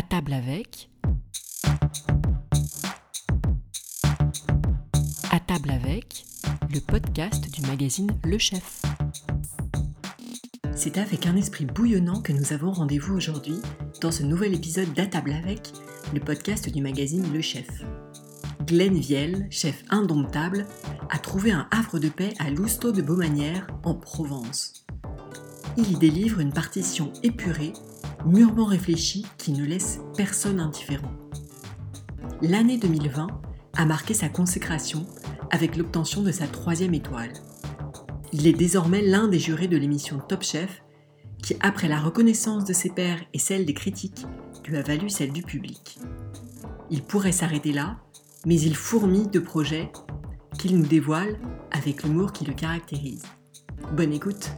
À table avec. À table avec, le podcast du magazine Le Chef. C'est avec un esprit bouillonnant que nous avons rendez-vous aujourd'hui dans ce nouvel épisode d'À table avec, le podcast du magazine Le Chef. Glenn Viel, chef indomptable, a trouvé un havre de paix à Lousteau de Beaumanière, en Provence. Il y délivre une partition épurée, mûrement réfléchie, qui ne laisse personne indifférent. L'année 2020 a marqué sa consécration avec l'obtention de sa troisième étoile. Il est désormais l'un des jurés de l'émission Top Chef, qui, après la reconnaissance de ses pairs et celle des critiques, lui a valu celle du public. Il pourrait s'arrêter là, mais il fourmille de projets qu'il nous dévoile avec l'humour qui le caractérise. Bonne écoute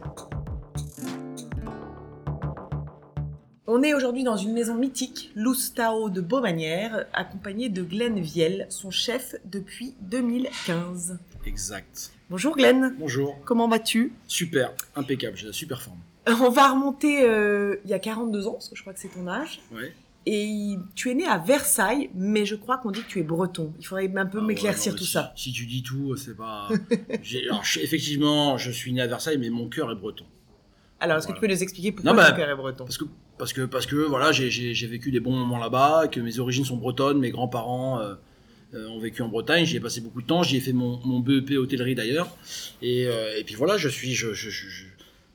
On est aujourd'hui dans une maison mythique, Loustao de Beaumanière, accompagné de Glenn Viel, son chef depuis 2015. Exact. Bonjour Glenn, Bonjour. comment vas-tu? Super, impeccable, j'ai la super forme. Euh, On va remonter euh, il y a 42 ans, parce que je crois que c'est ton âge. Ouais. Et tu es né à Versailles, mais je crois qu'on dit que tu es breton. Il faudrait un peu Ah m'éclaircir ouais, tout si- ça. Si tu dis tout, c'est pas. j'ai- alors, je- effectivement, je suis né à Versailles, mais mon cœur est breton. Alors, est-ce que tu peux nous expliquer pourquoi Non, bah, ton père est breton? Parce que, parce que, parce que voilà, j'ai- vécu des bons moments là-bas, que mes origines sont bretonnes, mes grands-parents euh, euh, ont vécu en Bretagne, j'y ai passé beaucoup de temps, j'y ai fait mon, mon BEP hôtellerie d'ailleurs. Et, euh, et puis voilà, je suis. Je,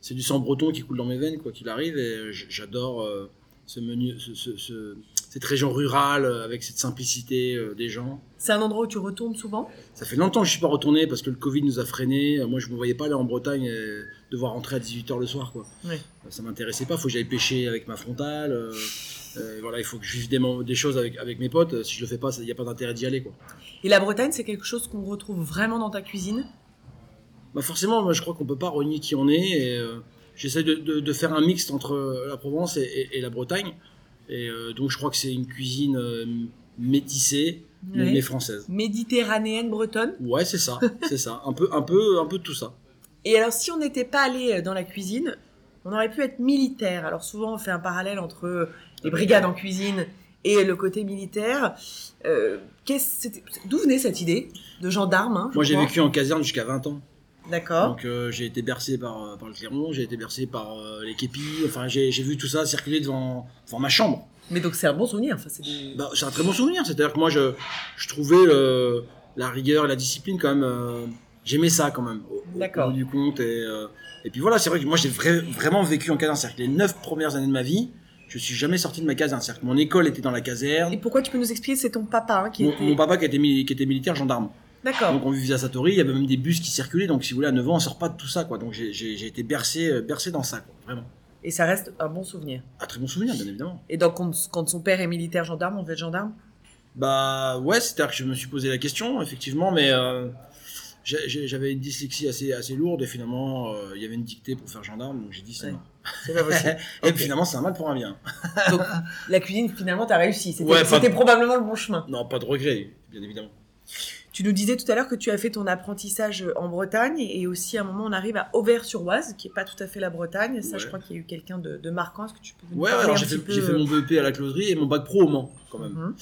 c'est du sang breton qui coule dans mes veines, quoi qu'il arrive, et j'adore ce menu, ce- cette région rurale euh, avec cette simplicité euh, des gens. C'est un endroit où tu retournes souvent? Ça fait longtemps que je suis pas retourné parce que le Covid nous a freinés. Moi, je me voyais pas aller en Bretagne et devoir rentrer à 18h le soir, quoi. Ouais. Ça m'intéressait pas. Faut que j'aille pêcher avec ma frontale. euh, euh, voilà, il faut que je vive des, des choses avec, avec mes potes. Si je le fais pas, il n'y a pas d'intérêt d'y aller, quoi. Et la Bretagne, c'est quelque chose qu'on retrouve vraiment dans ta cuisine? Bah forcément, moi, je crois qu'on peut pas renier qui on est. Et euh, j'essaie de, de- de faire un mixte entre la Provence et, et- et la Bretagne. Et euh, donc, je crois que c'est une cuisine euh, métissée, mais, Ouais. française. Méditerranéenne bretonne Ouais, c'est ça, c'est ça. Un peu, un peu, un peu de tout ça. Et alors, si on n'était pas allé euh, dans la cuisine, on aurait pu être militaire. Alors, souvent, on fait un parallèle entre les brigades en cuisine et le côté militaire. Euh, D'où venait cette idée de gendarme hein, Moi, j'ai vécu en caserne jusqu'à 20 ans. D'accord. Donc euh, j'ai été bercé par, euh, par le clairon, j'ai été bercé par euh, les képis, enfin j'ai vu tout ça circuler devant, devant ma chambre. Mais donc, c'est un bon souvenir. Enfin, c'est des- Bah, un très bon souvenir, c'est-à-dire que moi je, je trouvais la rigueur et la discipline quand même, euh, j'aimais ça quand même, au, au bout du compte. Et, et puis voilà, c'est vrai que moi j'ai vra- vraiment vécu en caserne, c'est-à-dire que les neuf premières années de ma vie, je suis jamais sorti de ma caserne, c'est-à-dire que mon école était dans la caserne, Et pourquoi tu peux nous expliquer? C'est ton papa hein, qui mon, était. mon papa qui était, mili- qui était militaire gendarme. D'accord. Donc on vivait à Satori, il y avait même des bus qui circulaient, donc si vous voulez, à 9 ans, on sort pas de tout ça, quoi. Donc j'ai- été bercé, euh, bercé dans ça, quoi, vraiment. Et ça reste un bon souvenir. Un très bon souvenir, bien évidemment. Et donc, quand, son père est militaire gendarme, on fait gendarme? Bah ouais, c'est-à-dire que je me suis posé la question, effectivement, mais euh, j'avais une dyslexie assez, assez lourde, et finalement, euh, il y avait une dictée pour faire gendarme, donc j'ai dit c'est Ouais. non. C'est pas possible. et finalement, c'est un mal pour un bien. donc, la cuisine, finalement, t'as réussi. C'était Ouais, pas- c'était probablement le bon chemin. Non, pas de regret, bien évidemment. Tu nous disais tout à l'heure que tu as fait ton apprentissage en Bretagne et aussi à un moment on arrive à Auvers-sur-Oise, qui est pas tout à fait la Bretagne. Ça, Ouais. je crois qu'il y a eu quelqu'un de, de marquant. Est-ce que tu peux nous Ouais, alors j'ai fait, peu fait mon BEP à la closerie et mon bac pro au Mans, quand même. Mhm.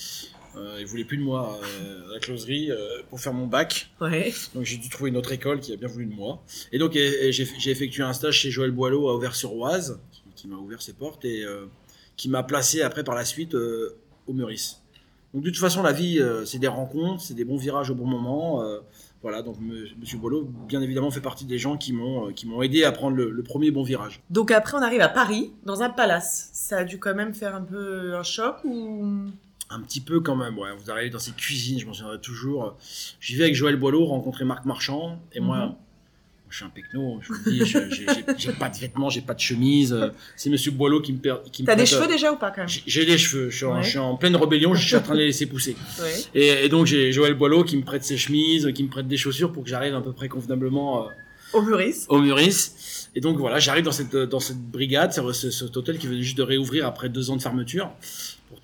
Euh, ils voulaient plus de moi euh, à la closerie euh, pour faire mon bac. Ouais. Donc j'ai dû trouver une autre école qui a bien voulu de moi. Et donc j'ai effectué un stage chez Joël Boileau à Auvers-sur-Oise, qui, qui m'a ouvert ses portes et euh, qui m'a placé après par la suite euh, au Meurice. Donc de toute façon la vie euh, c'est des rencontres, c'est des bons virages au bon moment. euh, voilà, donc Monsieur Boileau bien évidemment fait partie des gens qui m'ont euh, qui m'ont aidé à prendre le, le premier bon virage. Donc après on arrive à Paris, dans un palace. Ça a dû quand même faire un peu un choc ou? Un petit peu quand même, ouais. Vous arrivez dans ces cuisines, je m'en souviendrai toujours. J'y vais avec Joël Boileau, rencontrer Marc Marchand, et moi, Mhm. Je suis un pecno, je vous dis, j'ai- pas de vêtements, j'ai pas de chemise. euh, C'est Monsieur Boileau qui me per- qui me T'as des cheveux euh, déjà ou pas quand même? J'ai des cheveux, je suis, en, Ouais. je suis en pleine rébellion, je suis en train de les laisser pousser. Ouais. Et, et donc j'ai Joël Boileau qui me prête ses chemises, qui me prête des chaussures pour que j'arrive à peu près convenablement euh, Au Meurice. au Meurice. Et donc voilà, j'arrive dans cette, dans cette brigade, c'est ce- cet hôtel qui venait juste de réouvrir après deux ans de fermeture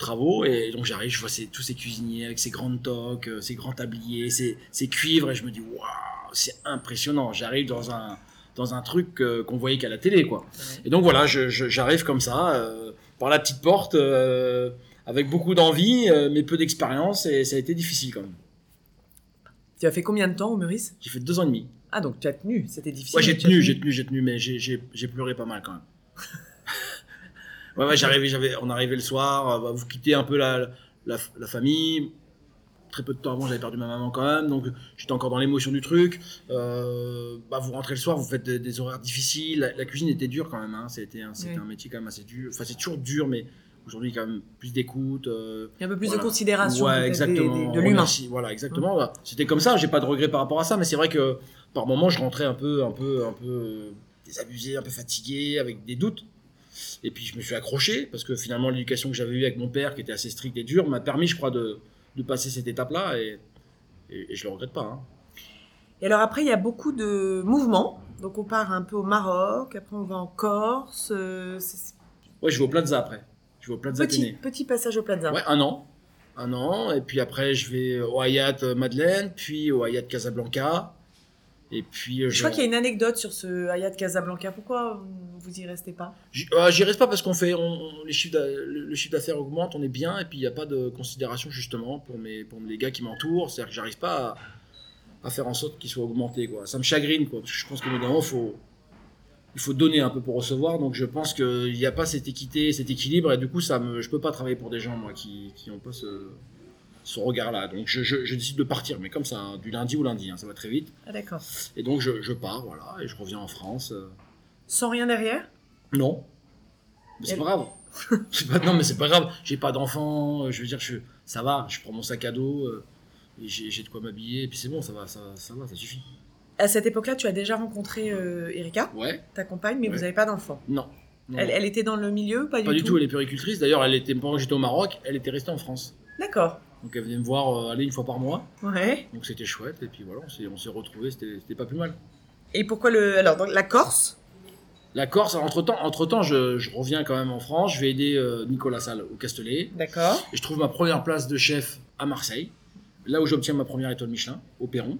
travaux. Et donc j'arrive, je vois ces- tous ces cuisiniers avec ces grandes toques, euh, ces grands tabliers, ces, ces cuivres, et je me dis, waouh, c'est impressionnant. J'arrive dans un, dans un truc euh, qu'on voyait qu'à la télé, quoi. Et donc voilà, j'arrive comme ça, euh, par la petite porte, euh, avec beaucoup d'envie, mais peu d'expérience, et ça a été difficile quand même. Tu as fait combien de temps au Meurice? J'ai fait deux ans et demi. Ah, donc tu as tenu, c'était difficile. Ouais, j'ai tenu, j'ai tenu, j'ai tenu, mais j'ai pleuré pas mal quand même. ouais, ouais, j'arrivais, j'avais, on arrivait le soir, euh, bah, vous quittez un peu la, la, la famille. Très peu de temps avant, j'avais perdu ma maman quand même, donc j'étais encore dans l'émotion du truc. Euh, bah, vous rentrez le soir, vous faites des, des horaires difficiles. La, la cuisine était dure quand même, hein. c'était un, c'était Oui. un métier quand même assez dur. Enfin, c'est toujours dur, mais aujourd'hui, quand même, plus d'écoute. euh, un peu plus voilà. de considération Ouais, des- exactement. des- de l'humain. Voilà, exactement. Bah, C'était comme ça. J'ai pas de regrets par rapport à ça, mais c'est vrai que par moments, je rentrais un peu, un peu, un peu euh, désabusé, un peu fatigué, avec des doutes. Et puis je me suis accroché parce que finalement l'éducation que j'avais eue avec mon père, qui était assez stricte et dure, m'a permis, je crois, de, de passer cette étape-là et, et, et je le regrette pas. hein. Et alors après, il y a beaucoup de mouvements. Donc on part un peu au Maroc, après on va en Corse. euh, Ouais, je vais au Plaza après. Je vais au Plaza petit, petit passage au Plaza. Ouais, un an. Un an. Et puis après, je vais au Hayat Madeleine, puis au Hayat Casablanca. Et puis. euh, Je crois qu'il y a une anecdote sur ce Hayat Casablanca. Pourquoi vous y restez pas? J'y euh, j'y reste pas parce qu'on fait, on, on- les chiffres le, chiffre d'affaires augmente, on est bien, et puis il n'y a pas de considération justement pour, mes, pour les gars qui m'entourent. C'est-à-dire que j'arrive pas à, à faire en sorte qu'ils soient augmentés. Quoi. Ça me chagrine, quoi, parce que je pense que moment, faut, il faut donner un peu pour recevoir. Donc je pense qu'il n'y a pas cette équité, cet équilibre, et du coup, ça me, je peux pas travailler pour des gens moi qui n'ont pas ce, ce regard-là. Donc je, je- je décide de partir, mais comme ça, hein, du lundi au lundi, hein, ça va très vite. Ah d'accord. Et donc je, je pars, voilà, et je reviens en France. euh, Sans rien derrière? Non. Mais c'est Elle- pas grave. Pas- non, mais c'est pas grave. J'ai pas d'enfant. euh, Je veux dire, je, ça va. Je prends mon sac à dos. euh, et j'ai de quoi m'habiller. Et puis c'est bon, ça va, ça, ça va, ça suffit. À cette époque-là, tu as déjà rencontré euh, Erika, Ouais. ta compagne, mais Ouais. vous n'avez pas d'enfant? Non. Non, Elle, était dans le milieu Pas, pas du tout. Elle est péricultrice. D'ailleurs, elle était pendant que j'étais au Maroc, elle était restée en France. D'accord. Donc elle venait me voir euh, aller une fois par mois. Ouais. Donc c'était chouette. Et puis voilà, on s'est, retrouvés. C'était, pas plus mal. Et pourquoi le. Alors, donc, la Corse? La Corse, entre temps, entre temps, je, je reviens quand même en France. Je vais aider euh, Nicolas Salle au Castellet. D'accord. Et je trouve ma première place de chef à Marseille, là où j'obtiens ma première étoile Michelin, au Perron.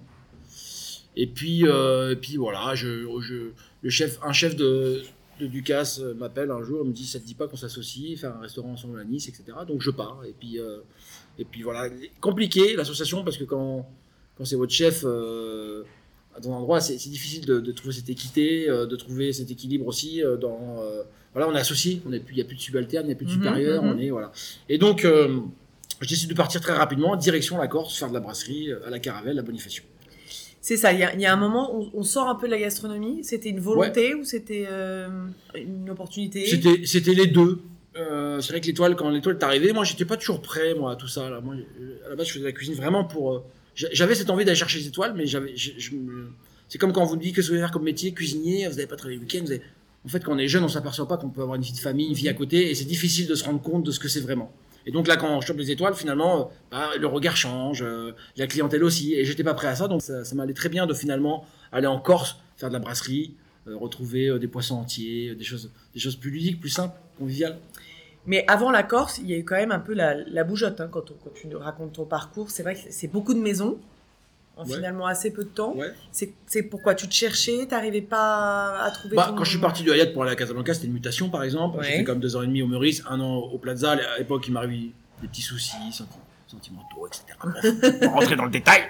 Et puis, euh, et puis voilà, je, je- le chef, un chef de, de Ducasse m'appelle un jour, il me dit ça te dit pas qu'on s'associe, faire un restaurant ensemble à Nice, etc. Donc je pars. Et puis, euh, et puis voilà, compliqué l'association parce que quand, quand c'est votre chef euh, dans un endroit, c'est difficile de, de trouver cette équité, euh, de trouver cet équilibre aussi. euh, dans, euh, voilà, on est associé, il n'y a plus de subalterne, il n'y a plus de Mhm, supérieur, mhm. on est voilà. Et donc, je décide de partir très rapidement, direction la Corse, faire de la brasserie à la Caravelle, à Bonifacio. C'est ça, il y, a- il y a un moment, on, on sort un peu de la gastronomie. C'était une volonté ou c'était une opportunité? C'était les deux. Euh, c'est vrai que l'étoile, quand l'étoile est arrivée, moi, j'étais pas toujours prêt, moi, à tout ça. À la base, je faisais la cuisine vraiment pour. euh, j'a- j'avais cette envie d'aller chercher les étoiles, mais je- je c'est comme quand on vous dit que vous voulez faire comme métier, cuisinier, vous n'avez pas travaillé le week-end. avez- En fait, quand on est jeune, on s'aperçoit pas qu'on peut avoir une vie de famille, une vie à côté, et c'est difficile de se rendre compte de ce que c'est vraiment. Et donc là, quand on chope les étoiles, finalement, euh, bah, le regard change, la clientèle aussi, et j'étais pas prêt à ça, donc ça, m'allait très bien de finalement aller en Corse, faire de la brasserie, retrouver des poissons entiers, des choses plus ludiques, plus simples, conviviales. Mais avant la Corse, il y a eu quand même un peu la, la bougeotte hein, quand, on- quand tu nous racontes ton parcours. C'est vrai que c'est beaucoup de maisons en Ouais. finalement assez peu de temps. Ouais. C'est pourquoi tu te cherchais, t'arrivais pas à trouver. Bah, ton- quand je suis parti du Hayat pour aller à Casablanca, c'était une mutation par exemple. Ouais. J'ai fait comme deux ans et demi au Meurice, un an au Plaza. À l'époque, il m'arrive des petits soucis senti- sentimentaux, etc. Bref, rentrer dans le détail.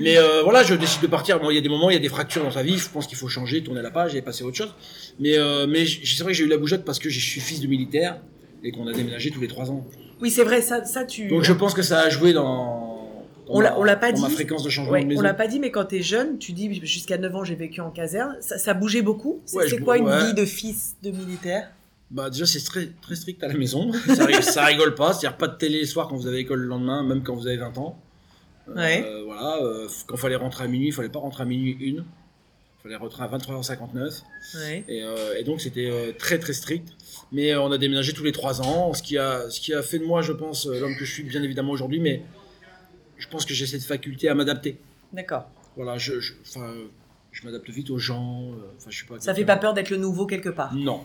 Mais euh, voilà, je décide de partir. Bon, il y a des moments, il y a des fractures dans sa vie. Je pense qu'il faut changer, tourner la page et passer à autre chose. Mais, euh, mais c'est vrai que j'ai eu la bougeotte parce que je suis fils de militaire et qu'on a déménagé tous les trois ans. Oui, c'est vrai, ça, ça tu. Donc je pense que ça a joué dans, dans On l'a- pas dans ma dit. fréquence de changement Ouais, de maison. on l'a pas dit, mais quand t'es jeune, tu dis jusqu'à 9 ans j'ai vécu en caserne. Ça, ça bougeait beaucoup? C'est Ouais, c'est je- quoi une ouais. vie de fils de militaire? Bah déjà c'est très, très strict à la maison, ça, ri- ça rigole pas, c'est-à-dire pas de télé le soir quand vous avez école le lendemain, même quand vous avez 20 ans. Euh, Ouais. voilà, euh, quand fallait rentrer à minuit, il fallait pas rentrer à minuit une, fallait rentrer à 23h59. Ouais. Et, euh, et donc c'était euh, très très strict. Mais euh, on a déménagé tous les 3 ans, ce qui a, ce qui a fait de moi, je pense, l'homme que je suis bien évidemment aujourd'hui, mais je pense que j'ai cette faculté à m'adapter. D'accord. Voilà, je, je, m'adapte vite aux gens. Enfin, je suis pas. Ça fait pas peur d'être le nouveau quelque part. Non.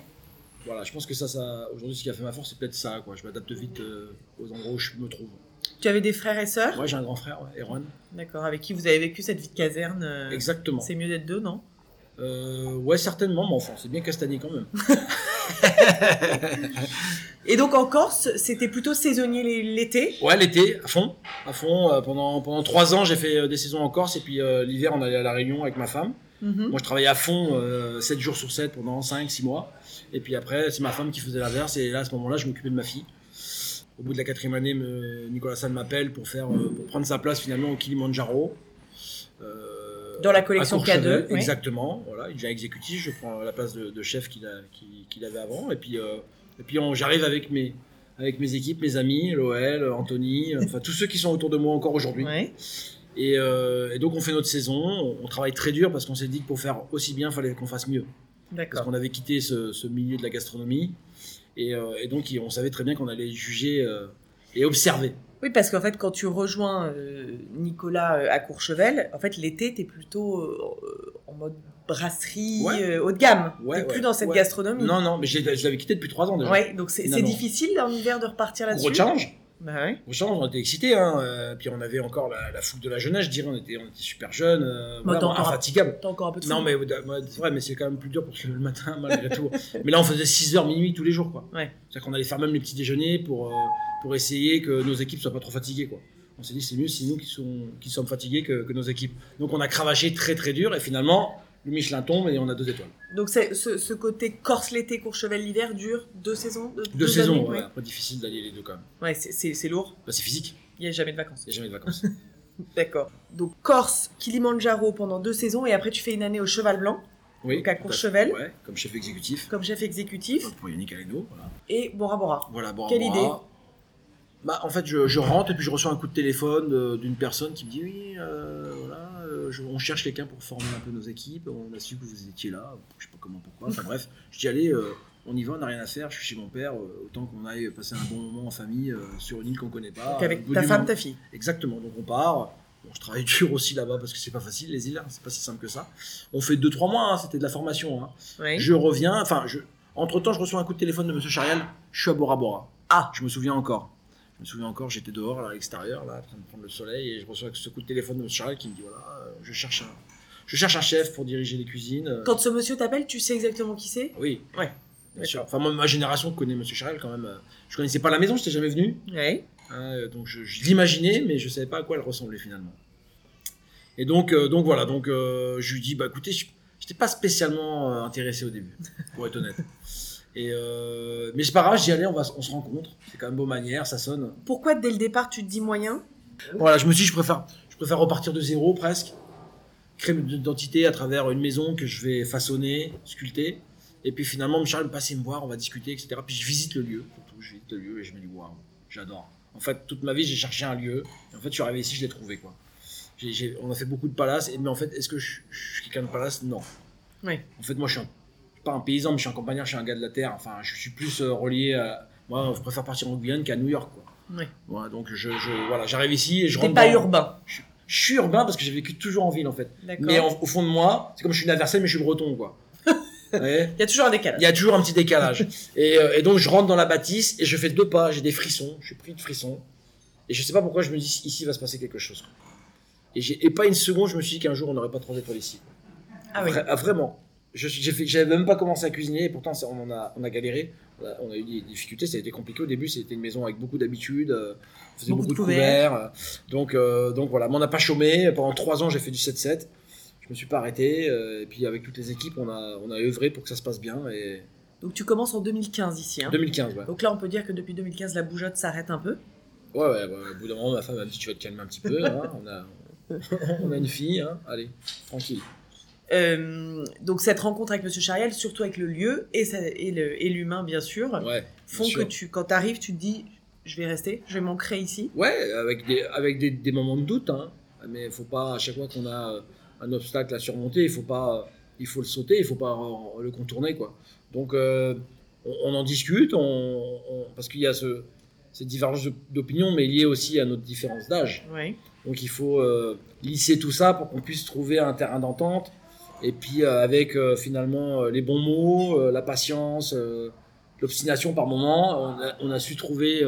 Voilà, je pense que ça, ça aujourd'hui, ce qui a fait ma force, c'est peut-être ça, quoi. Je m'adapte vite aux endroits où je me trouve. Tu avais des frères et sœurs Moi, j'ai un grand frère, ouais, Erwan. D'accord. Avec qui vous avez vécu cette vie de caserne euh, Exactement. C'est mieux d'être deux, non? Euh, ouais, certainement, mais enfin, c'est bien castagné quand même. Et donc en Corse, c'était plutôt saisonnier l'été? Ouais, l'été, à fond, à fond. euh, pendant pendant trois ans, j'ai fait euh, des saisons en Corse et puis euh, l'hiver, on allait à la Réunion avec ma femme. Mhm. Moi, je travaillais à fond, euh, 7 jours sur 7 pendant 5, 6 mois. Et puis après, c'est ma femme qui faisait l'inverse. Et là, à ce moment-là, je m'occupais de ma fille. Au bout de la quatrième année, me- Nicolas San m'appelle pour, faire, euh, pour prendre sa place finalement au Kilimanjaro. Euh, Dans la collection à Courchevel, K2, oui. Exactement. Voilà, il devient exécutif. Je prends la place de, de chef qu'il avait avant. Et puis, euh, et puis j'arrive avec mes, avec mes équipes, mes amis, l'OL, Anthony, enfin tous ceux qui sont autour de moi encore aujourd'hui. Ouais. Et, euh, et donc on fait notre saison, on, travaille très dur parce qu'on s'est dit que pour faire aussi bien, il fallait qu'on fasse mieux. Parce qu'on avait quitté ce, ce milieu de la gastronomie. Et, euh, et donc on savait très bien qu'on allait juger euh, et observer. Oui, parce qu'en fait, quand tu rejoins euh, Nicolas euh, à Courchevel, en fait, l'été, t'es plutôt euh, en mode brasserie Ouais. haut de gamme. Ouais, t'es plus dans cette gastronomie. Non, non, mais je l'avais quitté depuis trois ans déjà. Ouais, donc c'est difficile en hiver de repartir là-dessus. Gros challenge. Bah ouais. On était excités. Hein. euh, puis on avait encore la, la foule de la jeunesse, je dirais. On était, on était super jeunes, euh, voilà, t'en- infatigables. T'as encore un peu de Non, mais c'est vrai, mais c'est quand même plus dur pour se lever le matin, malgré tout. Mais là, on faisait 6h minuit tous les jours, quoi. Ouais. C'est-à-dire qu'on allait faire même les petits déjeuners pour, euh, pour essayer que nos équipes soient pas trop fatiguées, quoi. On s'est dit, c'est mieux si nous qui, sont, qui sommes fatigués que, que nos équipes. Donc, on a cravaché très, très dur, et finalement, le Michelin tombe et on a deux étoiles. Donc c'est- ce, ce côté Corse l'été, Courchevel l'hiver dure deux saisons de- Deux, saisons, années, ouais. Après, difficile d'allier les deux, quand même. Ouais, c'est- lourd. Bah, c'est physique, Il n'y a jamais de vacances. il n'y a jamais de vacances. D'accord. Donc Corse, Kilimanjaro pendant deux saisons et après tu fais une année au Cheval Blanc Oui. Donc, à. Courchevel. Ouais, comme chef exécutif. comme chef exécutif Pour Yannick Aleno, voilà. et Bora Bora. Voilà, bon, Quelle idée ah. bah, En fait, je, je rentre et puis je reçois un coup de téléphone d'une personne qui me dit Oui, euh, voilà, je- on cherche quelqu'un pour former un peu nos équipes. On a su que vous étiez là. Je sais pas comment, pourquoi. Enfin bref, je dis Allez, euh, on y va, on n'a rien à faire. Je suis chez mon père. euh, autant qu'on aille passer un bon moment en famille euh, sur une île qu'on connaît pas. Donc avec ta femme, monde. ta fille. Exactement, donc on part. Bon, je travaille dur aussi là-bas parce que c'est pas facile, les îles, hein, c'est pas si simple que ça. On fait 2-3 mois, hein, c'était de la formation. hein. Je reviens, enfin, je... entre temps, je reçois un coup de téléphone de Monsieur Charial. Je suis à Bora Bora. Ah. Je me souviens encore. Je me souviens encore, j'étais dehors, là, à l'extérieur, là, en train de prendre le soleil, et je reçois ce coup de téléphone de Charial qui me dit voilà, euh, je cherche un, je cherche un chef pour diriger les cuisines. Quand ce monsieur t'appelle, tu sais exactement qui c'est? Oui. Ouais. Bien sûr. Enfin, moi, ma génération connaît Monsieur Charial quand même. euh, Je connaissais pas la maison, je n'étais jamais venu. Ouais. Hein, euh, donc je, je l'imaginais, mais je savais pas à quoi elle ressemblait finalement. Et donc, euh, donc voilà, donc euh, je lui dis, bah écoutez, je n'étais pas spécialement intéressé au début, pour être honnête. Et euh, mais c'est pas grave, j'y allais, on, va, on se rencontre. C'est quand même beau manière, ça sonne. Pourquoi dès le départ tu te dis moyen? Voilà, je me suis dit, je préfère, je préfère repartir de zéro presque, créer une identité à travers une maison que je vais façonner, sculpter. Et puis finalement, M. Charles me passe me voir, on va discuter, etc. Puis je visite le lieu, surtout, je visite le lieu et je me dis, waouh, j'adore. En fait, toute ma vie, j'ai cherché un lieu. Et en fait, je suis arrivé ici, je l'ai trouvé, quoi. On a fait beaucoup de palaces, mais en fait, est-ce que je, je suis quelqu'un de palace? Non. Oui. En fait, moi, je suis un- pas un paysan, mais je suis un campagnard, je suis un gars de la terre. Enfin, je suis plus euh, relié à. Moi, je préfère partir en Guyane qu'à New York, quoi. Ouais. Donc je, je- voilà, j'arrive ici et je T'es rentre. pas dans- urbain. Je, je suis urbain parce que j'ai vécu toujours en ville en fait. Mais en- au fond de moi, c'est comme je suis universel mais je suis breton quoi. Ouais. Il y a toujours un décalage. Il y a toujours un petit décalage. Et, euh, et donc je rentre dans la bâtisse et je fais deux pas, j'ai des frissons, je suis pris de frissons. Et je sais pas pourquoi je me dis ici va se passer quelque chose. Et, et pas une seconde je me suis dit qu'un jour on n'aurait pas trois étoiles ici. Ah oui. Vra- ah, vraiment. J'avais même pas commencé à cuisiner et pourtant on, en a, on a galéré. On a, on a eu des difficultés, ça a été compliqué au début. C'était une maison avec beaucoup d'habitude, euh, on faisait Beaucoup beaucoup, de couverts. euh, donc, euh, donc voilà, mais on n'a pas chômé. Pendant trois ans, j'ai fait du 7-7. Je me suis pas arrêté. euh, et puis avec toutes les équipes, on a, on a œuvré pour que ça se passe bien. Et Donc tu commences en 2015 ici. hein. 2015, ouais. Donc là, on peut dire que depuis 2015, la bougeotte s'arrête un peu. Ouais, ouais, ouais, au bout d'un moment, ma femme m'a dit Tu vas te calmer un petit peu. hein, on, a, on a une fille, hein, allez, tranquille. Euh, donc cette rencontre avec Monsieur Chariel, surtout avec le lieu et, ça- l'humain bien sûr, Ouais, font bien que sûr. tu, quand tu arrives, tu te dis, je vais rester, je vais m'ancrer ici. Ouais, avec des, avec des, des moments de doute, hein. mais il faut pas, à chaque fois qu'on a un obstacle à surmonter, il faut pas, il faut le sauter, il faut pas le contourner, quoi. Donc, euh, on, on en discute, on, on- parce qu'il y a ce, cette divergence d'opinion, mais liée aussi à notre différence d'âge. Ouais. Donc, il faut euh, lisser tout ça pour qu'on puisse trouver un terrain d'entente, et puis euh, avec euh, finalement euh, les bons mots, la patience, l'obstination par moment, on a, on a su trouver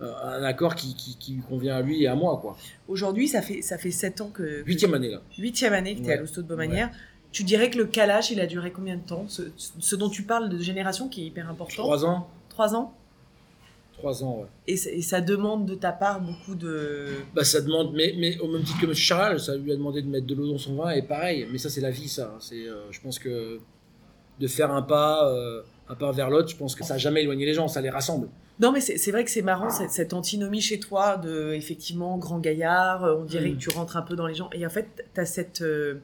un accord qui, qui, convient à lui et à moi, quoi. Aujourd'hui, ça fait, ça fait 7 ans que... Huitième année là. Huitième année que tu es Ouais. à l'hosto de Beaumanière. Tu dirais que le calage, il a duré combien de temps? Ce, ce dont tu parles de génération qui est hyper important. Trois ans. Trois ans? Trois ans, ouais. Et, ça- et ça demande de ta part beaucoup de. Bah, ça demande, mais, mais au même titre que M. Charal, ça lui a demandé de mettre de l'eau dans son vin, et pareil. Mais ça, c'est la vie, ça. C'est, euh, je pense que de faire un pas, euh, un pas vers l'autre, je pense que ça n'a jamais éloigné les gens, ça les rassemble. Non, mais c'est vrai que c'est marrant cette, cette antinomie chez toi de effectivement grand gaillard. euh, On dirait Mm. que tu rentres un peu dans les gens. Et en fait, tu as cette. euh,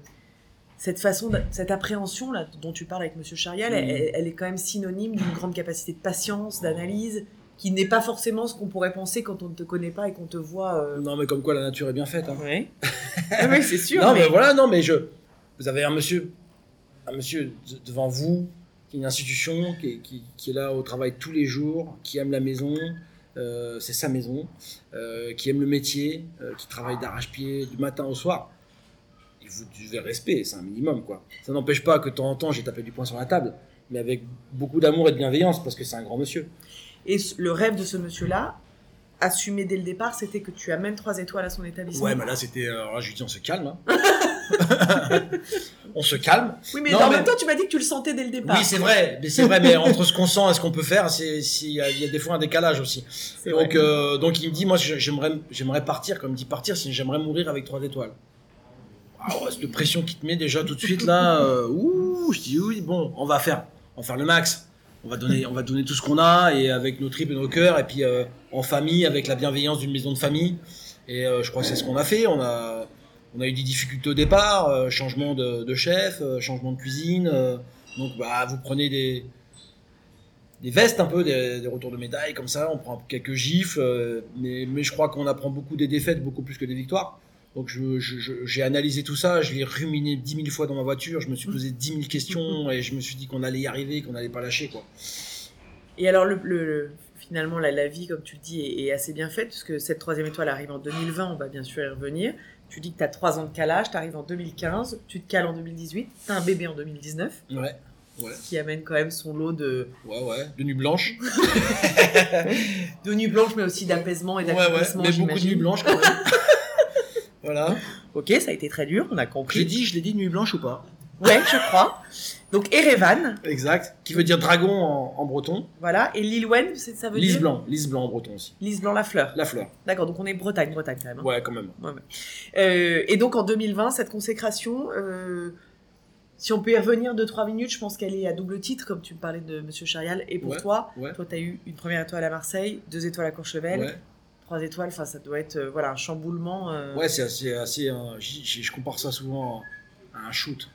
cette façon, de- cette appréhension là dont tu parles avec Monsieur Charial, Mm. elle, elle est quand même synonyme d'une grande capacité de patience, d'analyse, qui n'est pas forcément ce qu'on pourrait penser quand on ne te connaît pas et qu'on te voit. euh, Non, mais comme quoi la nature est bien faite. Hein. Ouais. oui, c'est sûr. non, mais... mais- voilà, non, mais je. Vous avez un monsieur, un monsieur de- devant vous, qui est une institution, qui est, qui, qui est là au travail tous les jours, qui aime la maison, euh, c'est sa maison, euh, qui aime le métier, euh, qui travaille d'arrache-pied du matin au soir. Il vous devez respect, c'est un minimum, quoi. Ça n'empêche pas que de temps en temps, j'ai tapé du poing sur la table, mais avec beaucoup d'amour et de bienveillance, parce que c'est un grand monsieur. Et le rêve de ce monsieur-là, assumé dès le départ, c'était que tu amènes trois étoiles à son établissement. Ouais, mais là, c'était. euh, Alors là, je lui dis, on se calme. hein. on se calme. Oui, mais Non, en mais- même temps, tu m'as dit que tu le sentais dès le départ. Oui, c'est vrai, mais c'est vrai, mais entre ce qu'on sent et ce qu'on peut faire, c'est il y a des fois un décalage aussi. C'est Donc, euh, donc il me dit, moi, j'aimerais, j'aimerais partir, comme il dit partir, si j'aimerais mourir avec trois étoiles. Ah ouais, cette pression qui te met déjà tout de suite là, euh, ouh, je dis oui, bon, on va faire, on va faire le max. On va donner, tout ce qu'on a et avec nos tripes et nos cœurs et puis euh, en famille avec la bienveillance d'une maison de famille. Et euh, je crois que c'est ce qu'on a fait. On a, eu des difficultés au départ, euh, changement de, chef, changement de cuisine. donc bah, vous prenez des, vestes un peu, des, retours de médailles comme ça, on prend quelques gifles, mais, mais je crois qu'on apprend beaucoup des défaites, beaucoup plus que des victoires. Donc je- je- je- j'ai analysé tout ça, je l'ai ruminé dix mille fois dans ma voiture, je me suis posé dix mille questions et je me suis dit qu'on allait y arriver, qu'on n'allait pas lâcher. Quoi. Et alors, le, le- le- finalement, la, la vie, comme tu le dis, est, est assez bien faite, puisque cette troisième étoile arrive en 2020, on va bien sûr y revenir. Tu dis que tu as trois ans de calage, tu arrives en 2015, tu te cales en 2018, tu as un bébé en 2019, Ouais, ouais, qui amène quand même son lot de, ouais, ouais. De nuit blanche. de nuits blanches, mais aussi d'apaisement et Ouais, ouais, d'accomplissement, mais beaucoup de j'imagine. nuit blanche quand même. voilà. Ok, ça a été très dur, on a J'ai compris. dit, je l'ai dit nuit blanche ou pas? Ouais, je crois. Donc, Erevan, Exact. Qui veut dire dragon en, en breton. voilà, et Lilwen, c'est- ça veut Lys dire? blanc, lys blanc en breton aussi. Lise blanc la fleur. La fleur. D'accord, donc on est Bretagne, Bretagne quand même. hein. Ouais, quand même. Euh, et donc en 2020, cette consécration, euh, si on peut y revenir deux trois minutes, je pense qu'elle est à double titre, comme tu me parlais de Monsieur Charial. Et pour Ouais, toi, ouais. toi tu as eu une première étoile à Marseille, deux étoiles à Courchevel, Ouais. Trois étoiles, enfin ça doit être euh, voilà, un chamboulement. euh, Ouais, c'est assez. assez euh, je compare ça souvent à un shoot.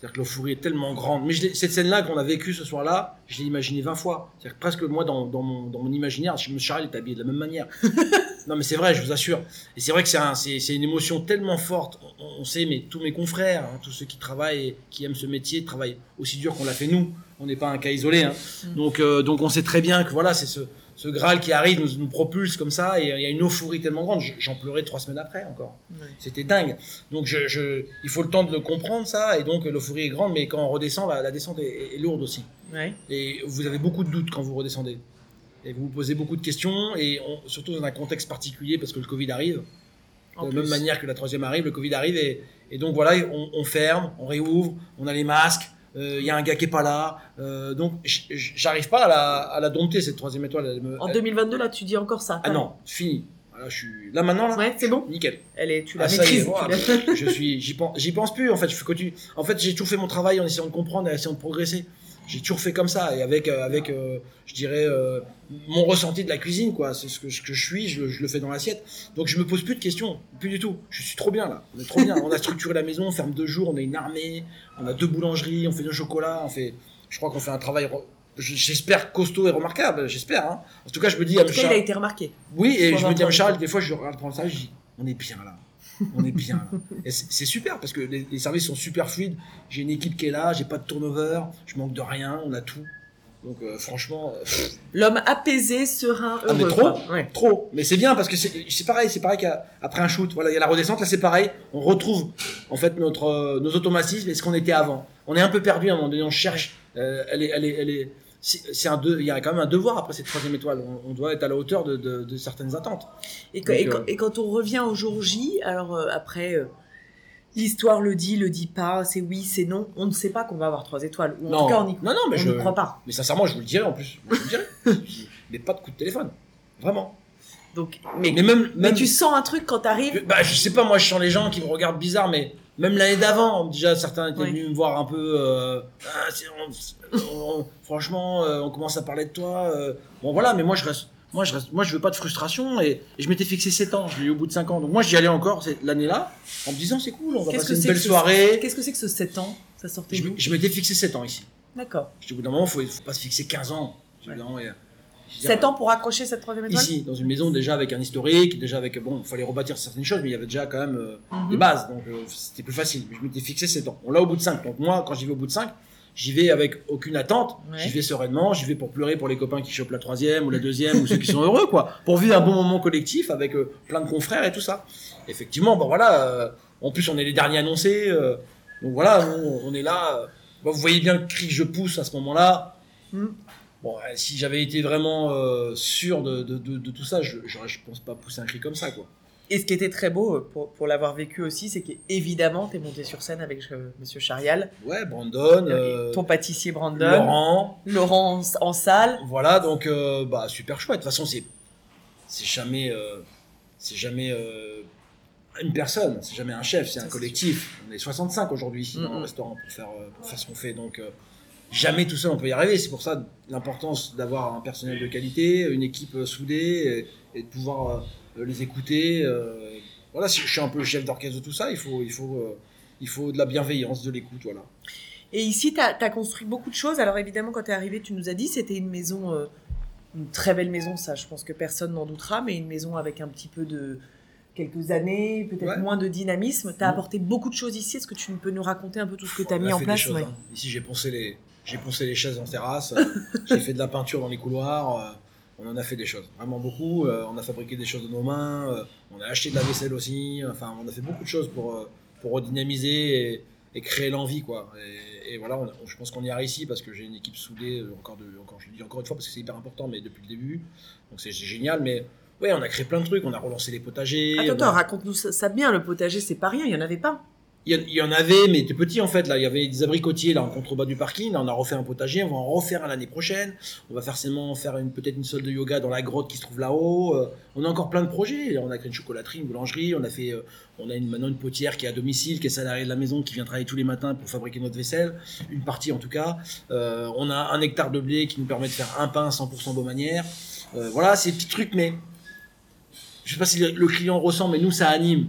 C'est-à-dire que l'euphorie est tellement grande. Mais je cette scène-là qu'on a vécue ce soir-là, je l'ai imaginée 20 fois. C'est-à-dire que presque moi, dans, dans mon, dans mon imaginaire, M. Charles est habillé de la même manière. non, mais c'est vrai, je vous assure. Et c'est vrai que c'est un- une émotion tellement forte. On, on sait, mais tous mes confrères, hein, tous ceux qui travaillent qui aiment ce métier, travaillent aussi dur qu'on l'a fait nous. On n'est pas un cas isolé. hein. Mm. Donc, euh, donc on sait très bien que voilà, c'est ce, ce Graal qui arrive, nous, nous propulse comme ça, et il y a une euphorie tellement grande. J'en pleurais trois semaines après encore. ouais. C'était dingue. Donc je, je- il faut le temps de le comprendre ça, et donc l'euphorie est grande, mais quand on redescend, la, la descente est, est lourde aussi. Et vous avez beaucoup de doutes quand vous redescendez. Et vous vous posez beaucoup de questions, et on- surtout dans un contexte particulier, parce que le Covid arrive. En de la même manière que la troisième arrive, le Covid arrive, et, et donc voilà, on, on ferme, on réouvre, on a les masques, il y a un gars qui est pas là, euh, donc j'arrive pas à la, à la dompter cette troisième étoile. elle me- En elle- 2022 là, tu dis encore ça. ah non, fini. Là, je suis là maintenant là. Ouais, c'est bon. Nickel. Elle est, tu la Ah, est, maîtrises. voilà. tu la- je suis, j'y pense, j'y pense plus en fait. Je fais en fait, j'ai toujours fait mon travail en essayant de comprendre et en essayant de progresser. J'ai toujours fait comme ça et avec, euh, avec, euh, je dirais, euh, mon ressenti de la cuisine quoi. C'est ce que, ce que je suis, je, le- je le fais dans l'assiette. Donc je me pose plus de questions, plus du tout. Je suis trop bien là. On est trop bien. on a structuré la maison, on ferme deux jours, on a une armée, on a deux boulangeries, on fait du chocolat, on fait, je crois qu'on fait un travail. re- J'espère costaud et remarquable, j'espère. Hein. En tout cas, je me dis à cas, il a été remarqué. oui, et je me dis à Charles, des fois, je regarde prendre ça, je dis, on est bien là. On est bien c'est super parce que les, les services sont super fluides. J'ai une équipe qui est là, j'ai pas de turnover, je manque de rien, on a tout. Donc euh, franchement, euh, L'homme apaisé, serein, Ah, mais heureux. trop. Ouais. trop. Mais c'est bien parce que c'est c'est pareil, c'est pareil qu'après un shoot. Voilà, il y a la redescente, là c'est pareil. On retrouve en fait notre, euh, nos automatismes et ce qu'on était avant. On est un peu perdu à un moment donné, on cherche. Euh, elle est, elle est, elle est. C'est un deux, il y a quand même un devoir après cette troisième étoile. On, on doit être à la hauteur de, de- de certaines attentes. Et, que- Donc, et quand, euh, et quand on revient au jour J, alors euh, après, euh, l'histoire le dit, le dit pas, c'est oui, c'est non, on ne sait pas qu'on va avoir trois étoiles. Ou en tout cas, on n'y non, non, je, croit pas. Mais sincèrement, je vous le dirai en plus. Je vous le dirai. mais pas de coup de téléphone. Vraiment. Donc, mais, Mais même, mais tu sens un truc quand t'arrives. bah, je sais pas, moi, je sens les gens qui me regardent bizarre, mais même l'année d'avant, déjà, certains étaient venus me voir un peu. euh, Ah, c'est- on- on- franchement, euh, on commence à parler de toi. euh. Bon, voilà, mais moi, je reste. Moi je, reste, moi, je veux pas de frustration et, et je m'étais fixé 7 ans, je l'ai eu au bout de 5 ans. Donc, moi, j'y allais encore cette- l'année-là en me disant c'est cool, on va passer une belle soirée. Qu'est-ce que c'est que ce 7 ans? Ça sortait Je, m'étais fixé 7 ans ici. D'accord. Je dis, au bout d'un moment, il faut, faut pas se fixer 15 ans. Ouais. Non, et- je dis, 7 ans pour accrocher cette troisième étoile Ici, dans une maison déjà avec un historique, déjà avec. Bon, il fallait rebâtir certaines choses, mais il y avait déjà quand même euh, Mhm. des bases, donc euh, c'était plus facile. Je m'étais fixé 7 ans. On l'a au bout de 5. Donc moi, quand j'y vais au bout de 5, j'y vais avec aucune attente, Ouais. j'y vais sereinement, j'y vais pour pleurer pour les copains qui chopent la troisième ou la deuxième ou ceux qui sont heureux, quoi. Pour vivre un bon moment collectif avec euh, plein de confrères et tout ça. Effectivement, bon voilà, en plus on est les derniers annoncés, donc voilà, on est là. vous voyez bien le cri que je pousse à ce moment-là. Mhm. Bon, euh, si j'avais été vraiment euh, sûr de, de, de, de tout ça, je, j'aurais, je pense pas pousser un cri comme ça, quoi. Et ce qui était très beau euh, pour, pour l'avoir vécu aussi, c'est qu'évidemment, tu es monté sur scène avec euh, Monsieur Charial, Ouais, Brandon, euh, ton pâtissier Brandon, Laurent, Laurent en, en salle. voilà, donc bah super chouette. De toute façon, c'est jamais c'est jamais une personne, c'est jamais un chef, c'est un collectif. On est 65 aujourd'hui ici dans le restaurant pour faire pour faire ce qu'on fait, donc jamais tout seul on peut y arriver. C'est pour ça l'importance d'avoir un personnel de qualité, une équipe euh, soudée et, et de pouvoir euh, les écouter. euh, voilà, si je suis un peu le chef d'orchestre de tout ça, il faut il faut euh, il faut de la bienveillance, de l'écoute, voilà. Et ici, tu as, construit beaucoup de choses. Alors évidemment, quand tu es arrivé, tu nous as dit c'était une maison, une très belle maison, ça je pense que personne n'en doutera, mais une maison avec un petit peu de quelques années, peut-être Ouais. moins de dynamisme. Tu as Mhm. apporté beaucoup de choses ici. Est-ce que tu peux nous raconter un peu tout ce que tu as mis en place? choses, Ouais. hein. Ici, j'ai poncé les, j'ai poncé les chaises en terrasse. j'ai fait de la peinture dans les couloirs. euh, on en a fait des choses, vraiment beaucoup. euh, on a fabriqué des choses de nos mains. euh, on a acheté de la vaisselle aussi. Enfin, on a fait beaucoup de choses pour pour redynamiser et, et créer l'envie, quoi. Et, et voilà, on je pense qu'on y a réussi parce que j'ai une équipe soudée. Encore de, encore, je le dis encore une fois parce que c'est hyper important, mais depuis le début. Donc c'est génial, mais. Ouais, on a créé plein de trucs, on a relancé les potagers. Attends, on a- attends, raconte-nous ça, ça bien. Le potager, c'est pas rien, il y en avait pas. Il y, en- avait, mais c'était petit en fait. Là, il y avait des abricotiers là en contrebas du parking. On a refait un potager. On va en refaire un l'année prochaine. On va forcément faire une peut-être une salle de yoga dans la grotte qui se trouve là-haut. Euh, on a encore plein de projets. On a créé une chocolaterie, une boulangerie. On a fait, euh, on a une, maintenant une potière qui est à domicile, qui est salariée de la maison, qui vient travailler tous les matins pour fabriquer notre vaisselle. Une partie en tout cas. Euh, on a un hectare de blé qui nous permet de faire un pain 100% Beaumanière. Voilà, ces petits trucs, mais je sais pas si le client ressent, mais nous ça anime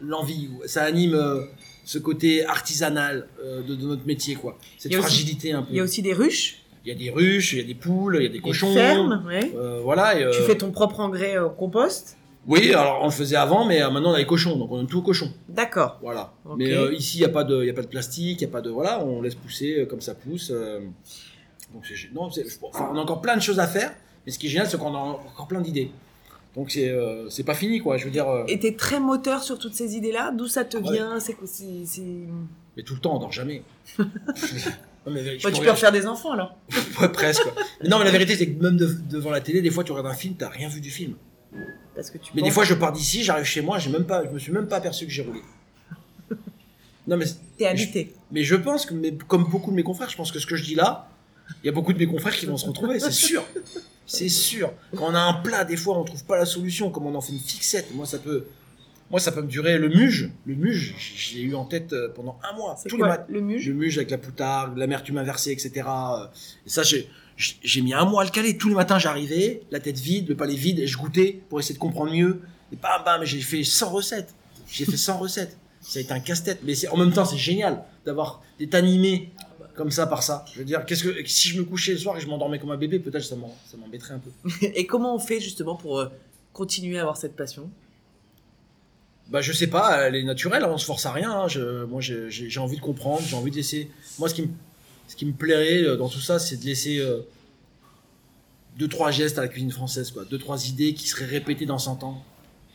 L'envie, ça anime euh, ce côté artisanal euh, de, de notre métier, quoi. Cette aussi- fragilité un peu. Il y a aussi des ruches, Il y a des ruches, il y a des poules, il y a des des cochons. fermes. Ouais. Euh, voilà. et, Tu fais ton propre engrais au compost. Oui, alors on le faisait avant, mais maintenant on a les cochons, donc on donne tout aux cochons. D'accord. Voilà. Mais ici, il n'y a, pas de- y a pas de plastique, il n'y a pas de. Voilà, on laisse pousser comme ça pousse. donc c'est non, enfin, on a encore plein de choses à faire, mais ce qui est génial, c'est qu'on a encore plein d'idées. Donc c'est euh, c'est pas fini, quoi. Je veux dire. euh, Et t'es très moteur sur toutes ces idées-là. D'où ça te Ouais. vient C'est quoi c'est- c'est- Mais tout le temps, on dort jamais. Non, mais je Bah, tu peux en faire des enfants alors. Ouais, presque. quoi. Mais non, mais la vérité, c'est que même de- devant la télé, des fois, tu regardes un film, t'as rien vu du film. Parce que tu Mais des fois, je pars d'ici, j'arrive chez moi, j'ai même pas, je me suis même pas aperçu que j'ai roulé. Non, mais, t'es habité. mais je pense que, mais comme beaucoup de mes confrères, je pense que ce que je dis là, il y a beaucoup de mes confrères qui vont se retrouver, c'est sûr. C'est sûr. Quand on a un plat, des fois, on trouve pas la solution, comme on en fait une fixette. Moi, ça peut, moi, ça peut me durer le muge. Le muge, je l'ai eu en tête euh, pendant un mois. Tous les quoi matins. le muge? Je muge avec la poutarde, l'amertume inversée, etc. Euh, Et ça, j'ai, j'ai mis un mois à le caler. Tous les matins, j'arrivais, la tête vide, le palais vide, et je goûtais pour essayer de comprendre mieux. Et bam, bam, j'ai fait 100 recettes. J'ai fait 100 recettes. Ça a été un casse-tête. Mais en même temps, c'est génial d'avoir, d'être animé comme ça par ça. Je veux dire, qu'est-ce que, si je me couchais le soir et je m'endormais comme un bébé, peut-être ça, m'embêterait un peu. Et comment on fait justement pour euh, continuer à avoir cette passion? Bah, je sais pas, elle est naturelle, hein, on se force à rien. hein. Je, moi, j'ai envie de comprendre, j'ai envie de laisser. Moi, ce qui me, ce qui me plairait euh, dans tout ça, c'est de laisser euh, deux, trois gestes à la cuisine française, quoi. Deux, trois idées qui seraient répétées dans 100 ans.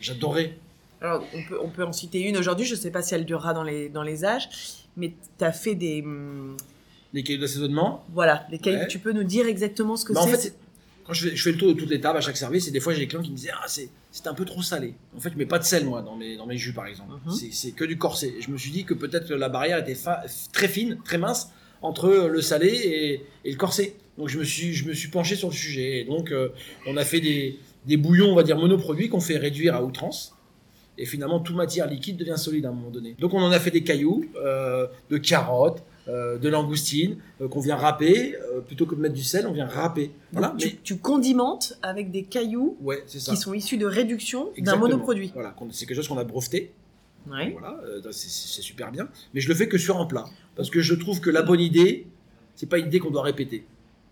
J'adorais. Alors, on peut, on peut en citer une aujourd'hui, je sais pas si elle durera dans les, dans les âges, mais tu as fait des. hum, Les cahiers d'assaisonnement. Voilà, cahiers. Ouais. Tu peux nous dire exactement ce que en c'est fait, c'est- quand je fais, je fais le tour de toutes les tables à chaque service, et des fois, j'ai des clients qui me disaient Ah, c'est c'est un peu trop salé. En fait, je mets pas de sel, moi, dans mes, dans mes jus, par exemple. Mhm. C'est- C'est que du corset. Et je me suis dit que peut-être la barrière était très fine, très mince, entre le salé et, et le corset. Donc je me suis, je me suis penché sur le sujet. Et donc euh, on a fait des, des bouillons, on va dire monoproduits, qu'on fait réduire à outrance. Et finalement, toute matière liquide devient solide à un moment donné. Donc on en a fait des cailloux, euh, de carottes, euh, de langoustines, euh, qu'on vient râper. euh, plutôt que de mettre du sel, on vient râper. Voilà. Donc, tu, Mais- tu condimentes avec des cailloux ouais, ça. qui sont issus de réduction d'un monoproduit. Voilà, c'est quelque chose qu'on a breveté. Ouais. Voilà, c'est super bien. Mais je le fais que sur un plat. Parce que je trouve que la bonne idée, c'est pas une idée qu'on doit répéter.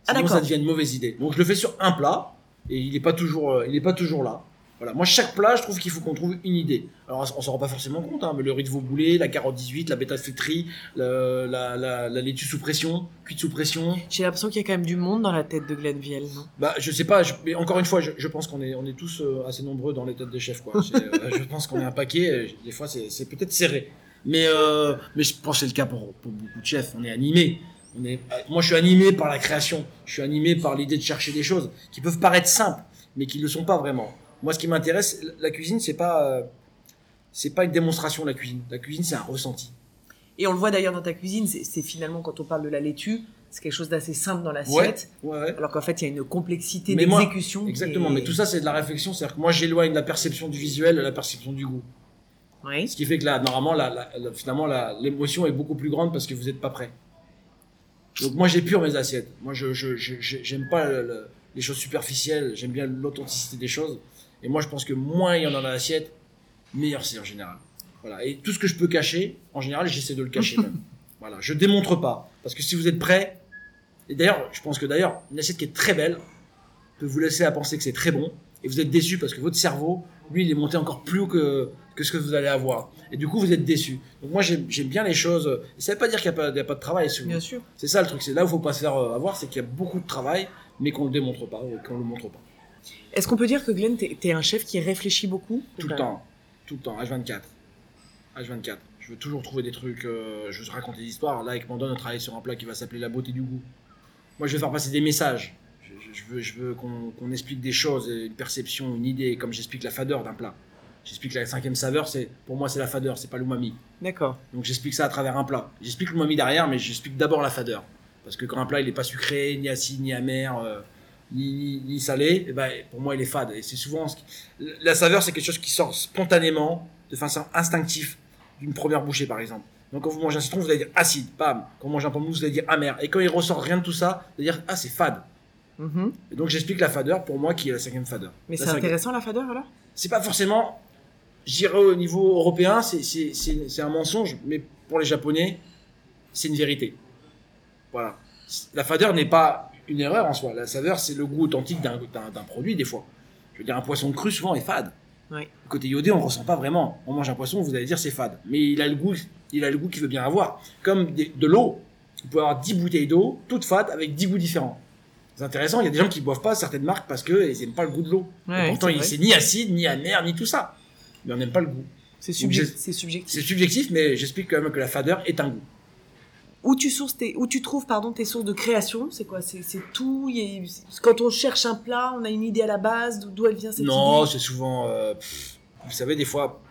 Ah, Sinon, ça devient une mauvaise idée. Donc je le fais sur un plat et il n'est pas toujours, il est pas toujours là. Voilà. Moi, chaque plat, je trouve qu'il faut qu'on trouve une idée. Alors, on s'en rend pas forcément compte, hein, mais le riz de veau boulé, la carotte 18, la bêta fritterie, la, la, la, la laitue sous pression, cuite sous pression. J'ai l'impression qu'il y a quand même du monde dans la tête de Glenville, non? Bah, je sais pas, je- mais encore une fois, je, je pense qu'on est, on est tous euh, assez nombreux dans les têtes des chefs, quoi. Euh, je pense qu'on est un paquet, euh, des fois c'est, peut-être serré. Mais, euh, mais je pense que c'est le cas pour, pour beaucoup de chefs. On est animé. On est, moi, je suis animé par la création. Je suis animé par l'idée de chercher des choses qui peuvent paraître simples, mais qui ne le sont pas vraiment. Moi, ce qui m'intéresse, la cuisine, c'est pas, euh, c'est pas une démonstration, la cuisine. La cuisine, c'est un ressenti. Et on le voit d'ailleurs dans ta cuisine, c'est finalement quand on parle de la laitue, c'est quelque chose d'assez simple dans l'assiette, Ouais, ouais. alors qu'en fait il y a une complexité d'exécution. Exactement. Mais tout ça, c'est de la réflexion. C'est-à-dire que moi, j'éloigne la perception du visuel de la perception du goût. Oui. Ce qui fait que là, normalement, la- finalement, l'émotion est beaucoup plus grande parce que vous n'êtes pas prêt. Donc moi, j'épure mes assiettes. Moi, je j'aime pas le- le- les choses superficielles. J'aime bien l'authenticité des choses. Et moi, je pense que moins il y en a dans l'assiette, meilleur c'est en général. Voilà. Et tout ce que je peux cacher, en général, j'essaie de le cacher même. Voilà. Je démontre pas. Parce que si vous êtes prêt, et d'ailleurs, je pense que d'ailleurs, une assiette qui est très belle peut vous laisser à penser que c'est très bon. Et vous êtes déçu parce que votre cerveau, lui, il est monté encore plus haut que, que ce que vous allez avoir. Et du coup, vous êtes déçu. Donc moi, j'aime bien les choses. Et ça veut pas dire qu'il n'y a, pas- a de travail. souvent. Bien sûr. C'est ça le truc. C'est là où il faut pas se faire euh, avoir, c'est qu'il y a beaucoup de travail, mais qu'on le démontre pas, ou qu'on le montre pas. Est-ce qu'on peut dire que Glenn, t'es es un chef qui réfléchit beaucoup Tout le temps. Tout le temps. H24. H24. Je veux toujours trouver des trucs. euh, je veux raconter des histoires. Là, avec Mandon, on travaille sur un plat qui va s'appeler La beauté du goût. Moi, je veux faire passer des messages. Je, veux, je veux qu'on qu'on explique des choses, une perception, une idée, comme j'explique la fadeur d'un plat. J'explique la cinquième saveur, c'est pour moi c'est la fadeur, c'est pas l'umami. D'accord. Donc j'explique ça à travers un plat. J'explique l'umami derrière, mais j'explique d'abord la fadeur. Parce que quand un plat il est pas sucré, ni acide, ni amer, euh, ni, salé, eh ben, pour moi il est fade. Et c'est souvent ce qui- la saveur, c'est quelque chose qui sort spontanément, de façon instinctive, d'une première bouchée par exemple. Donc quand vous mangez un citron, vous allez dire acide, pam. Quand vous mangez un pamplemousse, vous allez dire amer. Et quand il ressort rien de tout ça, vous allez dire ah c'est fade. Mhm. Et donc j'explique la fadeur pour moi qui est la cinquième fadeur. Mais c'est intéressant la fadeur alors? C'est pas forcément, j'irais au niveau européen, c'est un mensonge, mais pour les Japonais, c'est une vérité. Voilà. La fadeur n'est pas une erreur en soi. La saveur, c'est le goût authentique d'un d'un- d'un produit, des fois. Je veux dire, un poisson cru, souvent, est fade. Ouais. Côté iodé, on ne ressent pas vraiment. On mange un poisson, vous allez dire c'est fade. Mais il a le goût, il a le goût qu'il veut bien avoir. Comme des- de l'eau. Vous pouvez avoir 10 bouteilles d'eau, toutes fades, avec 10 goûts différents. C'est intéressant, il y a des gens qui boivent pas certaines marques parce qu'ils n'aiment pas le goût de l'eau. Ouais, pourtant, c'est ni acide, ni amer, ni tout ça. Mais on n'aime pas le goût. C'est subjectif. C'est subjectif, mais j'explique quand même que la fadeur est un goût. Où tu, sources tes, où tu trouves pardon, tes sources de création C'est quoi? C'est tout il y a- Quand on cherche un plat, on a une idée à la base d'où- elle vient cette Non, c'est souvent. euh, pff, vous savez, des fois,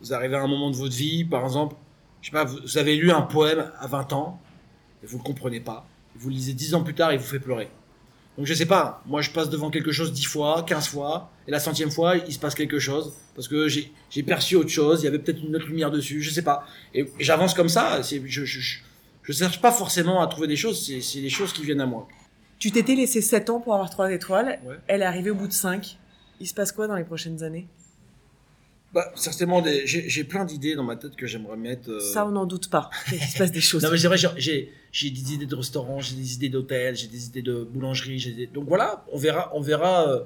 vous arrivez à un moment de votre vie, par exemple, je sais pas, vous, vous avez lu un poème à 20 ans, et vous ne le comprenez pas. Vous le lisez 10 ans plus tard, et il vous fait pleurer. Donc je sais pas, moi je passe devant quelque chose 10 fois, 15 fois, et la centième fois, il se passe quelque chose, parce que j'ai perçu autre chose, il y avait peut-être une autre lumière dessus, je sais pas. Et, et j'avance comme ça, je, je, je, je cherche pas forcément à trouver des choses, c'est c'est des choses qui viennent à moi. Tu t'étais laissé 7 ans pour avoir 3 étoiles. Ouais. Elle est arrivée au bout de 5. Il se passe quoi dans les prochaines années? Bah, certainement, des- j'ai plein d'idées dans ma tête que j'aimerais mettre. euh, Ça, on n'en doute pas. Il se passe des choses. Non mais c'est vrai, j'ai- des idées de restaurants, j'ai des idées d'hôtels, j'ai des idées de boulangerie, des... donc voilà, on verra, on verra euh,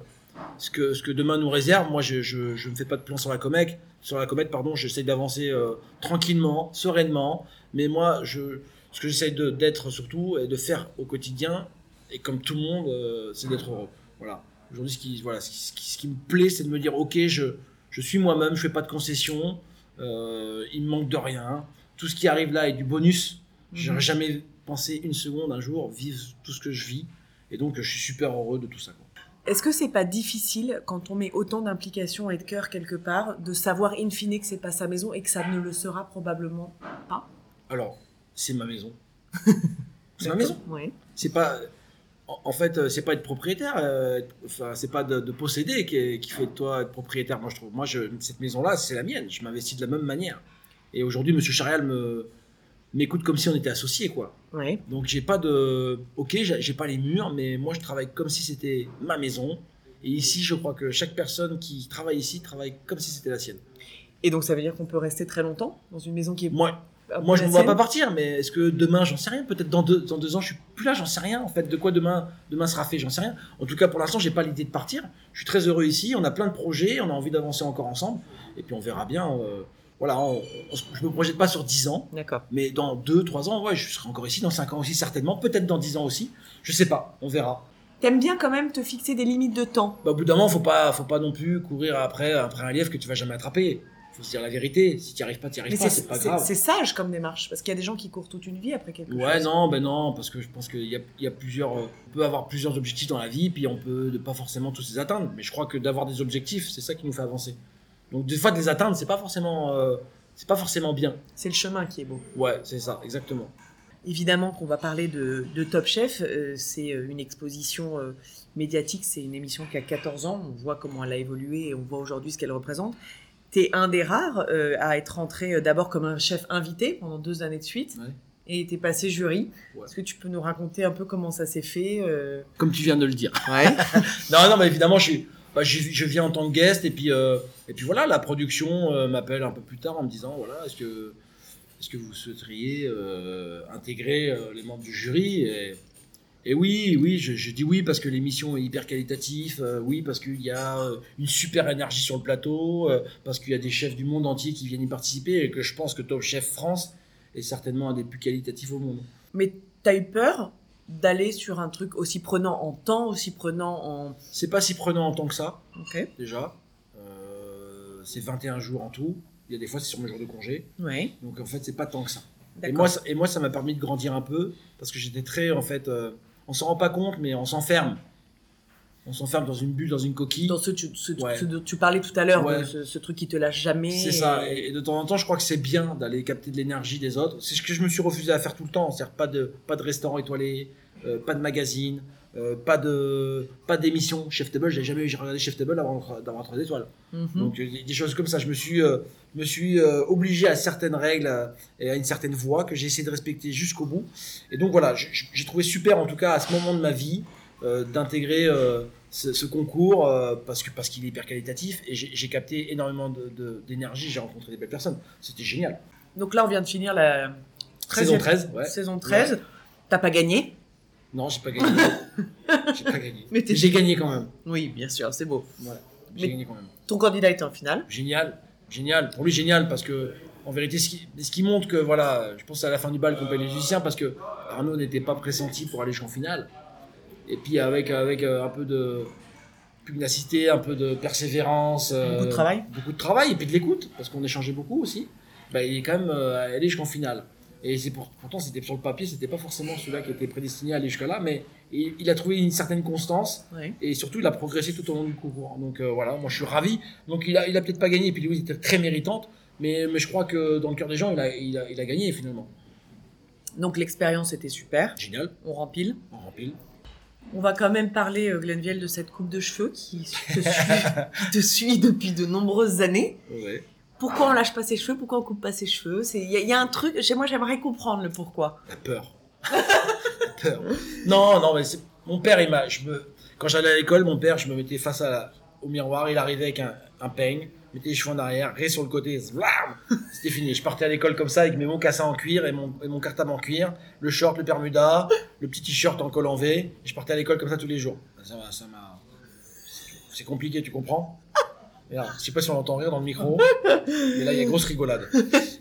ce que ce que demain nous réserve. Moi, je je, je me fais pas de plan sur la comète, sur la comète, pardon, j'essaie d'avancer euh, tranquillement, sereinement, mais moi, je ce que j'essaie d'être surtout et de faire au quotidien et comme tout le monde, c'est d'être heureux. Voilà. Aujourd'hui, ce qui voilà, ce qui, ce qui- ce qui me plaît, c'est de me dire, ok, je je suis moi-même, je fais pas de concessions, euh, il me manque de rien. Tout ce qui arrive là est du bonus. J'aurais Mhm. jamais pensé une seconde un jour vivre tout ce que je vis. Et donc, je suis super heureux de tout ça. Est-ce que c'est pas difficile, quand on met autant d'implication et de cœur quelque part, de savoir in fine que c'est pas sa maison et que ça ne le sera probablement pas? Alors, c'est ma maison. c'est ma maison. Ouais. C'est pas. En fait, euh, c'est pas être propriétaire, euh, enfin, c'est pas de, de posséder qui, fait de toi être propriétaire. Moi, je trouve. Moi, je, cette maison-là, c'est la mienne. Je m'investis de la même manière. Et aujourd'hui, Monsieur Charial me m'écoute comme si on était associés, quoi. Donc j'ai pas de. Ok, j'ai pas les murs, mais moi je travaille comme si c'était ma maison. Et ici, je crois que chaque personne qui travaille ici travaille comme si c'était la sienne. Et donc ça veut dire qu'on peut rester très longtemps dans une maison qui est. Moi, moi je ne vois sienne pas partir, mais est-ce que demain, j'en sais rien? Peut-être dans deux, dans deux ans, je suis plus là, j'en sais rien. En fait, de quoi demain, demain sera fait, j'en sais rien. En tout cas, pour l'instant, j'ai pas l'idée de partir. Je suis très heureux ici. On a plein de projets, on a envie d'avancer encore ensemble. Et puis on verra bien. euh, voilà, on- on se- je me projette pas sur 10 ans. D'accord. Mais dans 2, 3 ans, ouais, je serai encore ici, dans 5 ans aussi, certainement, peut-être dans 10 ans aussi. Je sais pas, on verra. T'aimes bien quand même te fixer des limites de temps? Bah, au bout d'un moment, faut pas, faut pas non plus courir après, après un lièvre que tu vas jamais attraper. Faut se dire la vérité. Si tu arrives pas, tu arrives Mais pas, c'est pas grave. c'est sage comme démarche, parce qu'il y a des gens qui courent toute une vie après quelque Ouais, chose. non, ben non, parce que je pense qu'il y a, il y a plusieurs, on peut avoir plusieurs objectifs dans la vie, puis on peut ne pas forcément tous les atteindre. Mais je crois que d'avoir des objectifs, c'est ça qui nous fait avancer. Donc des fois de les atteindre, c'est pas forcément, euh, c'est pas forcément bien. C'est le chemin qui est beau. Ouais, c'est ça, exactement. Évidemment qu'on va parler de, de Top Chef, euh, c'est euh, une exposition euh, médiatique, c'est une émission qui a 14 ans, on voit comment elle a évolué et on voit aujourd'hui ce qu'elle représente. T'es un des rares euh, à être rentré euh, d'abord comme un chef invité pendant deux années de suite Ouais. et t'es passé jury. Ouais. Est-ce que tu peux nous raconter un peu comment ça s'est fait euh? Comme tu viens de le dire. Ouais. Non, non, mais évidemment, je, suis, bah, je, je viens en tant que guest, et puis, euh, et puis voilà, la production euh, m'appelle un peu plus tard en me disant voilà, est-ce que, est que vous souhaiteriez euh, intégrer euh, les membres du jury et, et oui, oui, je, je dis oui parce que l'émission est hyper qualitative, euh, oui parce qu'il y a euh, une super énergie sur le plateau, euh, parce qu'il y a des chefs du monde entier qui viennent y participer et que je pense que Top Chef France est certainement un des plus qualitatifs au monde. Mais t'as eu peur d'aller sur un truc aussi prenant en temps, aussi prenant en... C'est pas si prenant en tant que ça, Ok. déjà. Euh, c'est 21 jours en tout. Il y a des fois, c'est sur mes jours de congé. Ouais. Donc, en fait, c'est pas tant que ça. Et moi, ça- et moi, ça m'a permis de grandir un peu parce que j'étais très, en fait, on s'en rend pas compte, mais on s'enferme. On s'enferme dans une bulle, dans une coquille. Dans ce, tu- ce- Ouais. ce dont tu parlais tout à l'heure, Ouais. ce, ce truc qui te lâche jamais. C'est ça. Et, et de temps en temps, je crois que c'est bien d'aller capter de l'énergie des autres. C'est ce que je me suis refusé à faire tout le temps. C'est-à-dire pas de, pas de restaurant étoilé, euh, pas de magazine, euh, pas de, pas d'émission. Chef Table, j'ai jamais j'ai regardé Chef Table avant d'avoir trois étoiles. Mhm. Donc euh, des des choses comme ça, je me suis, euh, me suis euh, obligé à certaines règles et à une certaine voie que j'ai essayé de respecter jusqu'au bout. Et donc voilà, j'ai trouvé super en tout cas à ce moment de ma vie d'intégrer ce, ce concours parce que parce qu'il est hyper qualitatif et j'ai capté énormément d'énergie, j'ai rencontré des belles personnes. C'était génial. Donc là, on vient de finir la Saison 13e 13, ouais. saison 13. T'as pas gagné? Non, j'ai pas gagné. j'ai pas gagné. Mais j'ai gagné quand même. Oui, bien sûr, c'est beau. Voilà. J'ai gagné quand même. Ton candidat était en finale. génial, génial. Pour lui, génial parce que en vérité, ce qui, ce qui montre que voilà, je pense à la fin du bal qu'on paye les musiciens parce que Arnaud n'était pas pressenti pour aller jusqu'en finale. Et puis avec avec euh, un peu de pugnacité, un peu de persévérance, euh, Beaucoup de travail. beaucoup de travail et puis de l'écoute parce qu'on échangeait beaucoup aussi. Bah, il est quand même euh, allé jusqu'en finale. Et c'est pour, pourtant c'était sur le papier, c'était pas forcément celui-là qui était prédestiné à aller jusque là, mais il, il a trouvé une certaine constance et surtout il a progressé tout au long du concours. Donc euh, voilà, moi je suis ravi. Donc il a, il a peut-être pas gagné, et puis Louise était très méritante, mais, mais je crois que dans le cœur des gens, il a, il a, il a gagné finalement. Donc l'expérience était super. Génial, On rempile. on rempile. On va quand même parler, euh, Glenville, de cette coupe de cheveux qui te, suit, qui te suit depuis de nombreuses années. Ouais. Pourquoi on lâche pas ses cheveux Pourquoi on coupe pas ses cheveux Il y, a- un truc, chez moi j'aimerais comprendre le pourquoi. La peur. La peur. Non, non, mais mon père, il m'a. me- Quand j'allais à l'école, mon père, je me mettais face au miroir, il arrivait avec un, peigne, mettait les cheveux en arrière, ré sur le côté, c'était fini. Je partais à l'école comme ça avec mes mocassins en cuir et mon, cartable en cuir, le short, le permuda, le petit t-shirt en col en V, je partais à l'école comme ça tous les jours. Ça ça m'a- C'est compliqué, tu comprends? Merde, Je sais pas si on entend rire dans le micro, mais là il y a grosse rigolade.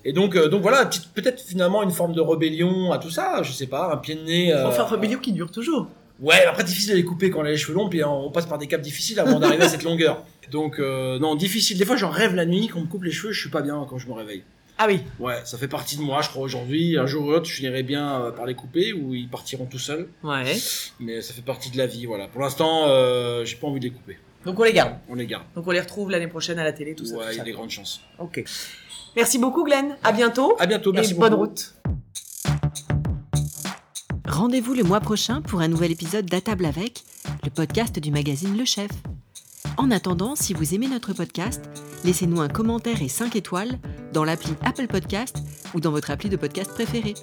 Et donc, euh, donc voilà, peut-être finalement une forme de rébellion à tout ça, je sais pas, un pied de nez. euh, Enfin, rébellion qui dure toujours. Ouais, après difficile de les couper quand on a les cheveux longs, puis on passe par des caps difficiles avant d'arriver à cette longueur. Donc euh, non, difficile. Des fois, j'en rêve la nuit, qu'on me coupe les cheveux, je suis pas bien quand je me réveille. Ah oui. Ouais, ça fait partie de moi, je crois aujourd'hui. Un jour ou l'autre, je finirai bien euh, par les couper ou ils partiront tout seuls. Ouais. Mais ça fait partie de la vie, voilà. Pour l'instant, j'ai pas envie de les couper. Donc on les garde. On les garde. Donc on les retrouve l'année prochaine à la télé, tout ça. ouais, il y a des grandes chances. Ok. Merci beaucoup, Glenn. À bientôt. À bientôt, merci et beaucoup. bonne route. Rendez-vous le mois prochain pour un nouvel épisode d'Atable avec, le podcast du magazine Le Chef. En attendant, si vous aimez notre podcast, laissez-nous un commentaire et 5 étoiles dans l'appli Apple Podcast ou dans votre appli de podcast préférée.